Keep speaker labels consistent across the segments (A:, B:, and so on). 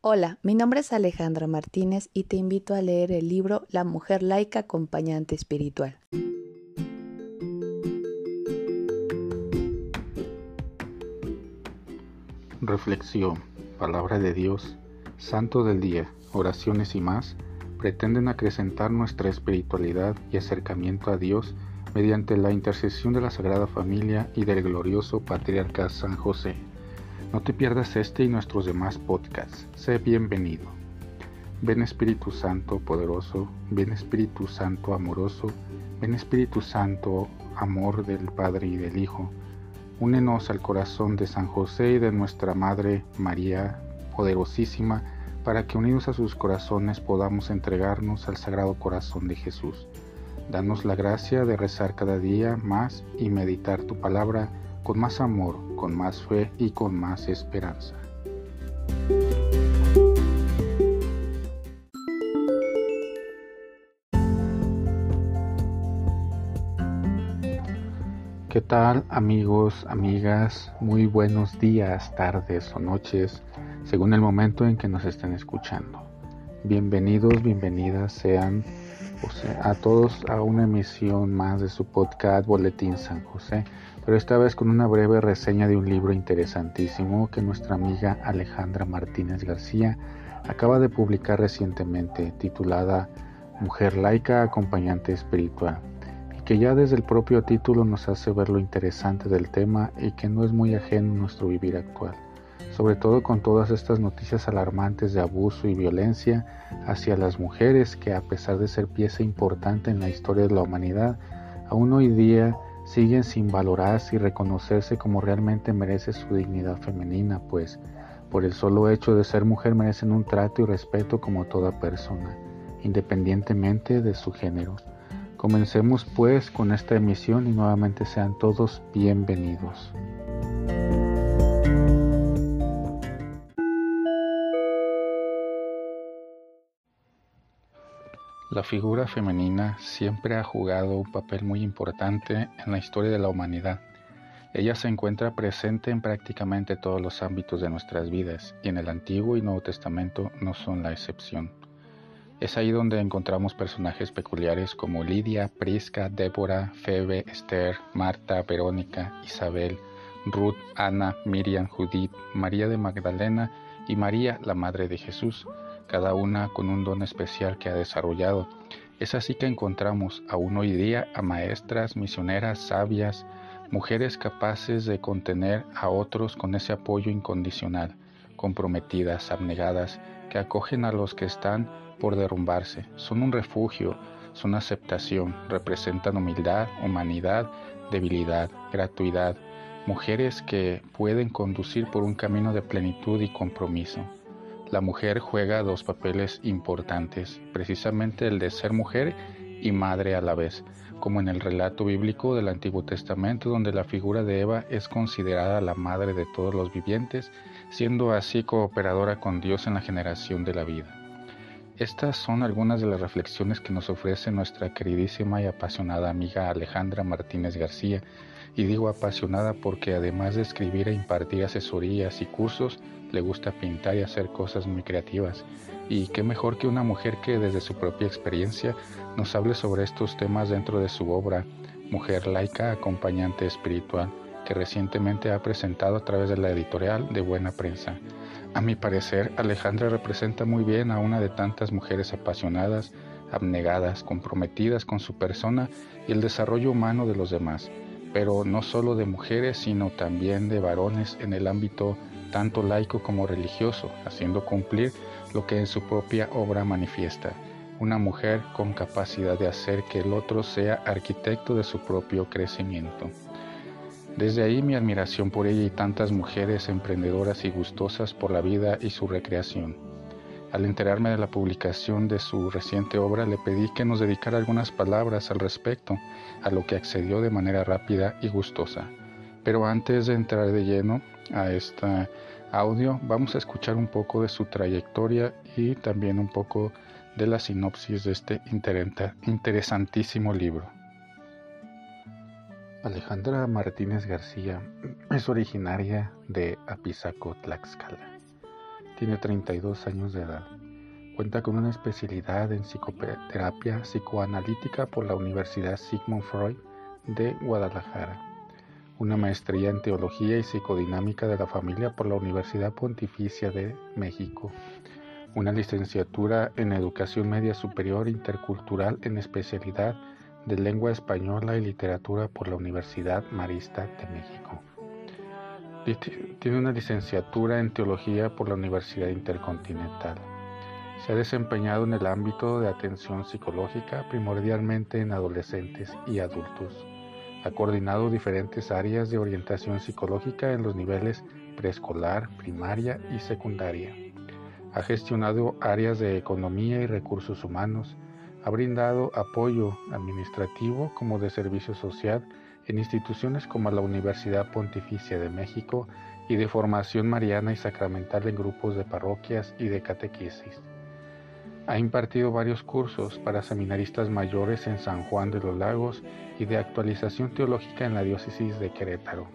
A: Hola, mi nombre es Alejandra Martínez y te invito a leer el libro La mujer laica acompañante espiritual.
B: Reflexión, palabra de Dios, santo del día, oraciones y más pretenden acrecentar nuestra espiritualidad y acercamiento a Dios mediante la intercesión de la Sagrada Familia y del glorioso Patriarca San José. No te pierdas este y nuestros demás podcasts. Sé bienvenido. Ven Espíritu Santo poderoso, ven Espíritu Santo amoroso, ven Espíritu Santo amor del Padre y del Hijo. Únenos al corazón de San José y de nuestra Madre María poderosísima, para que unidos a sus corazones podamos entregarnos al Sagrado Corazón de Jesús. Danos la gracia de rezar cada día más y meditar tu palabra con más amor, con más fe y con más esperanza. ¿Qué tal amigos, amigas? Muy buenos días, tardes o noches, según el momento en que nos estén escuchando. Bienvenidos, bienvenidas sean a todos a una emisión más de su podcast Boletín San José pero esta vez con una breve reseña de un libro interesantísimo que nuestra amiga Alejandra Martínez García acaba de publicar recientemente, titulada Mujer laica acompañante espiritual, y que ya desde el propio título nos hace ver lo interesante del tema y que no es muy ajeno a nuestro vivir actual, sobre todo con todas estas noticias alarmantes de abuso y violencia hacia las mujeres que a pesar de ser pieza importante en la historia de la humanidad, aún hoy día siguen sin valorarse y reconocerse como realmente merece su dignidad femenina, pues por el solo hecho de ser mujer merecen un trato y respeto como toda persona, independientemente de su género. Comencemos pues con esta emisión y nuevamente sean todos bienvenidos. La figura femenina siempre ha jugado un papel muy importante en la historia de la humanidad. Ella se encuentra presente en prácticamente todos los ámbitos de nuestras vidas y en el Antiguo y Nuevo Testamento no son la excepción. Es ahí donde encontramos personajes peculiares como Lidia, Prisca, Débora, Febe, Esther, Marta, Verónica, Isabel, Ruth, Ana, Miriam, Judith, María de Magdalena y María, la Madre de Jesús cada una con un don especial que ha desarrollado. Es así que encontramos aún hoy día a maestras, misioneras, sabias, mujeres capaces de contener a otros con ese apoyo incondicional, comprometidas, abnegadas, que acogen a los que están por derrumbarse. Son un refugio, son aceptación, representan humildad, humanidad, debilidad, gratuidad, mujeres que pueden conducir por un camino de plenitud y compromiso. La mujer juega dos papeles importantes, precisamente el de ser mujer y madre a la vez, como en el relato bíblico del Antiguo Testamento, donde la figura de Eva es considerada la madre de todos los vivientes, siendo así cooperadora con Dios en la generación de la vida. Estas son algunas de las reflexiones que nos ofrece nuestra queridísima y apasionada amiga Alejandra Martínez García, y digo apasionada porque además de escribir e impartir asesorías y cursos, le gusta pintar y hacer cosas muy creativas. Y qué mejor que una mujer que desde su propia experiencia nos hable sobre estos temas dentro de su obra Mujer laica acompañante espiritual, que recientemente ha presentado a través de la editorial de Buena Prensa. A mi parecer, Alejandra representa muy bien a una de tantas mujeres apasionadas, abnegadas, comprometidas con su persona y el desarrollo humano de los demás, pero no solo de mujeres, sino también de varones en el ámbito tanto laico como religioso, haciendo cumplir lo que en su propia obra manifiesta, una mujer con capacidad de hacer que el otro sea arquitecto de su propio crecimiento. Desde ahí mi admiración por ella y tantas mujeres emprendedoras y gustosas por la vida y su recreación. Al enterarme de la publicación de su reciente obra, le pedí que nos dedicara algunas palabras al respecto, a lo que accedió de manera rápida y gustosa. Pero antes de entrar de lleno a este audio, vamos a escuchar un poco de su trayectoria y también un poco de la sinopsis de este interesantísimo libro. Alejandra Martínez García es originaria de Apizaco, Tlaxcala. tiene 32 años de edad. Cuenta con una especialidad en psicoterapia psicoanalítica por la Universidad Sigmund Freud de Guadalajara, una maestría en teología y psicodinámica de la familia por la Universidad Pontificia de México, una licenciatura en educación media superior intercultural en especialidad de lengua española y literatura por la Universidad Marista de México. Tiene una licenciatura en teología por la Universidad Intercontinental. Se ha desempeñado en el ámbito de atención psicológica, primordialmente en adolescentes y adultos. Ha coordinado diferentes áreas de orientación psicológica en los niveles preescolar, primaria y secundaria. Ha gestionado áreas de economía y recursos humanos. Ha brindado apoyo administrativo como de servicio social en instituciones como la Universidad Pontificia de México y de formación mariana y sacramental en grupos de parroquias y de catequesis. Ha impartido varios cursos para seminaristas mayores en San Juan de los Lagos y de actualización teológica en la diócesis de Querétaro.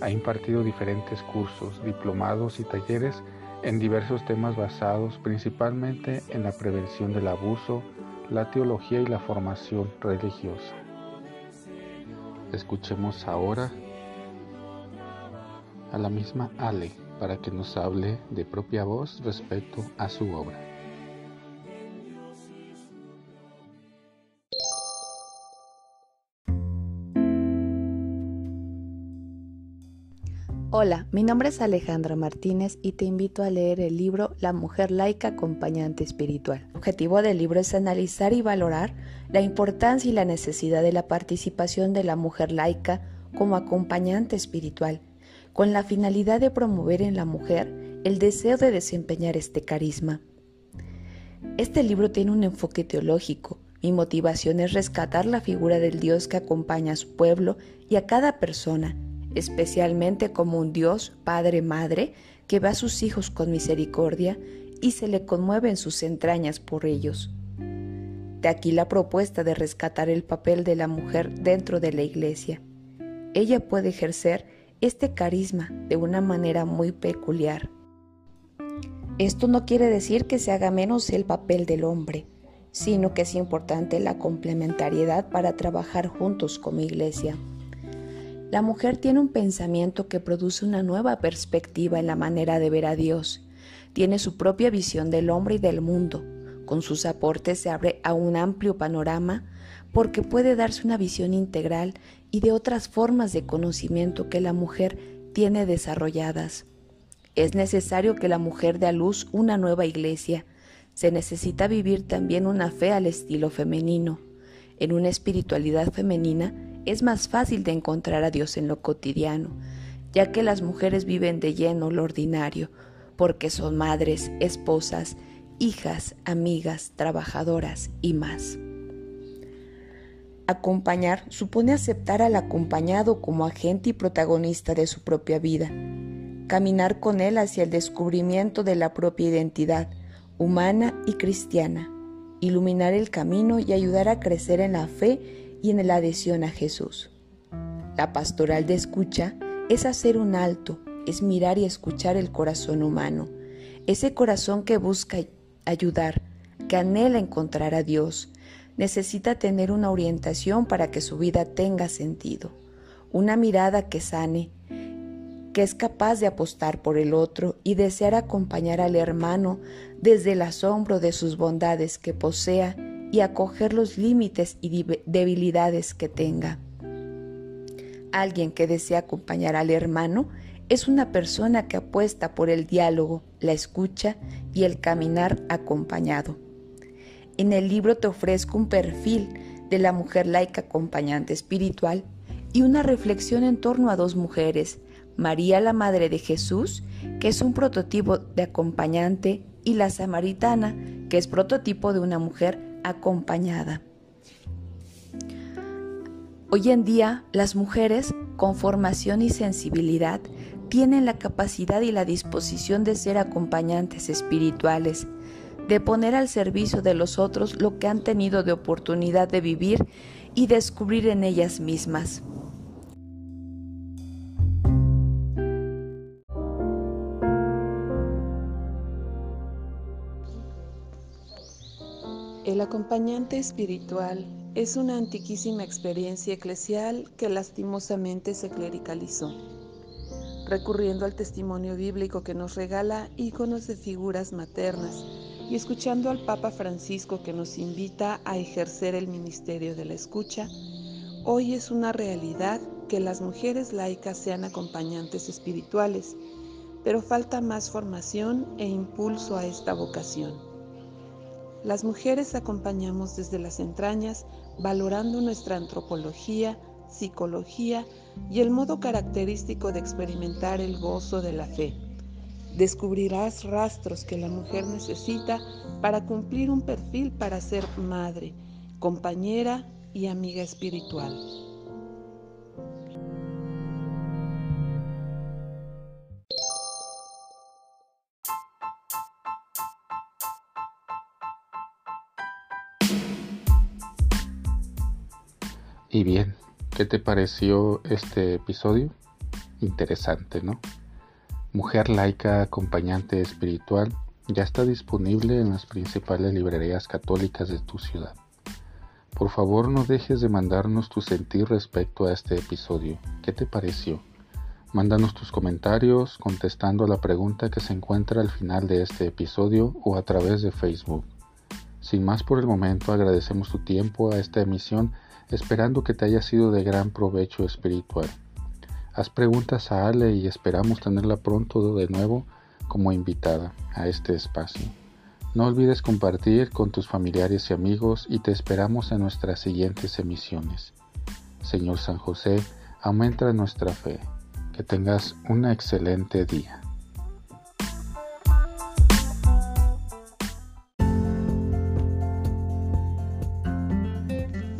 B: Ha impartido diferentes cursos, diplomados y talleres en diversos temas basados principalmente en la prevención del abuso, la teología y la formación religiosa. Escuchemos ahora a la misma Ale para que nos hable de propia voz respecto a su obra.
A: Hola, mi nombre es Alejandra Martínez y te invito a leer el libro La mujer laica acompañante espiritual. El objetivo del libro es analizar y valorar la importancia y la necesidad de la participación de la mujer laica como acompañante espiritual, con la finalidad de promover en la mujer el deseo de desempeñar este carisma. Este libro tiene un enfoque teológico. Mi motivación es rescatar la figura del Dios que acompaña a su pueblo y a cada persona especialmente como un Dios, Padre, Madre, que ve a sus hijos con misericordia y se le conmueve en sus entrañas por ellos. De aquí la propuesta de rescatar el papel de la mujer dentro de la iglesia. Ella puede ejercer este carisma de una manera muy peculiar. Esto no quiere decir que se haga menos el papel del hombre, sino que es importante la complementariedad para trabajar juntos como iglesia. La mujer tiene un pensamiento que produce una nueva perspectiva en la manera de ver a Dios. Tiene su propia visión del hombre y del mundo. Con sus aportes se abre a un amplio panorama porque puede darse una visión integral y de otras formas de conocimiento que la mujer tiene desarrolladas. Es necesario que la mujer dé a luz una nueva iglesia. Se necesita vivir también una fe al estilo femenino. En una espiritualidad femenina es más fácil de encontrar a Dios en lo cotidiano, ya que las mujeres viven de lleno lo ordinario, porque son madres, esposas, hijas, amigas, trabajadoras y más. Acompañar supone aceptar al acompañado como agente y protagonista de su propia vida, caminar con él hacia el descubrimiento de la propia identidad humana y cristiana, iluminar el camino y ayudar a crecer en la fe y en la adhesión a Jesús. La pastoral de escucha es hacer un alto, es mirar y escuchar el corazón humano, ese corazón que busca ayudar, que anhela encontrar a Dios, necesita tener una orientación para que su vida tenga sentido, una mirada que sane, que es capaz de apostar por el otro y desear acompañar al hermano desde el asombro de sus bondades que posea y acoger los límites y debilidades que tenga. Alguien que desea acompañar al hermano es una persona que apuesta por el diálogo, la escucha y el caminar acompañado. En el libro te ofrezco un perfil de la mujer laica acompañante espiritual y una reflexión en torno a dos mujeres, María la Madre de Jesús, que es un prototipo de acompañante, y la Samaritana, que es prototipo de una mujer acompañada. Hoy en día, las mujeres con formación y sensibilidad tienen la capacidad y la disposición de ser acompañantes espirituales, de poner al servicio de los otros lo que han tenido de oportunidad de vivir y descubrir en ellas mismas.
C: El acompañante espiritual es una antiquísima experiencia eclesial que lastimosamente se clericalizó. Recurriendo al testimonio bíblico que nos regala íconos de figuras maternas y escuchando al Papa Francisco que nos invita a ejercer el ministerio de la escucha, hoy es una realidad que las mujeres laicas sean acompañantes espirituales, pero falta más formación e impulso a esta vocación. Las mujeres acompañamos desde las entrañas, valorando nuestra antropología, psicología y el modo característico de experimentar el gozo de la fe. Descubrirás rastros que la mujer necesita para cumplir un perfil para ser madre, compañera y amiga espiritual.
B: Y bien, ¿qué te pareció este episodio? Interesante, ¿no? Mujer laica acompañante espiritual ya está disponible en las principales librerías católicas de tu ciudad. Por favor no dejes de mandarnos tu sentir respecto a este episodio. ¿Qué te pareció? Mándanos tus comentarios contestando a la pregunta que se encuentra al final de este episodio o a través de Facebook. Sin más por el momento agradecemos tu tiempo a esta emisión esperando que te haya sido de gran provecho espiritual. Haz preguntas a Ale y esperamos tenerla pronto de nuevo como invitada a este espacio. No olvides compartir con tus familiares y amigos y te esperamos en nuestras siguientes emisiones. Señor San José, aumenta nuestra fe. Que tengas un excelente día.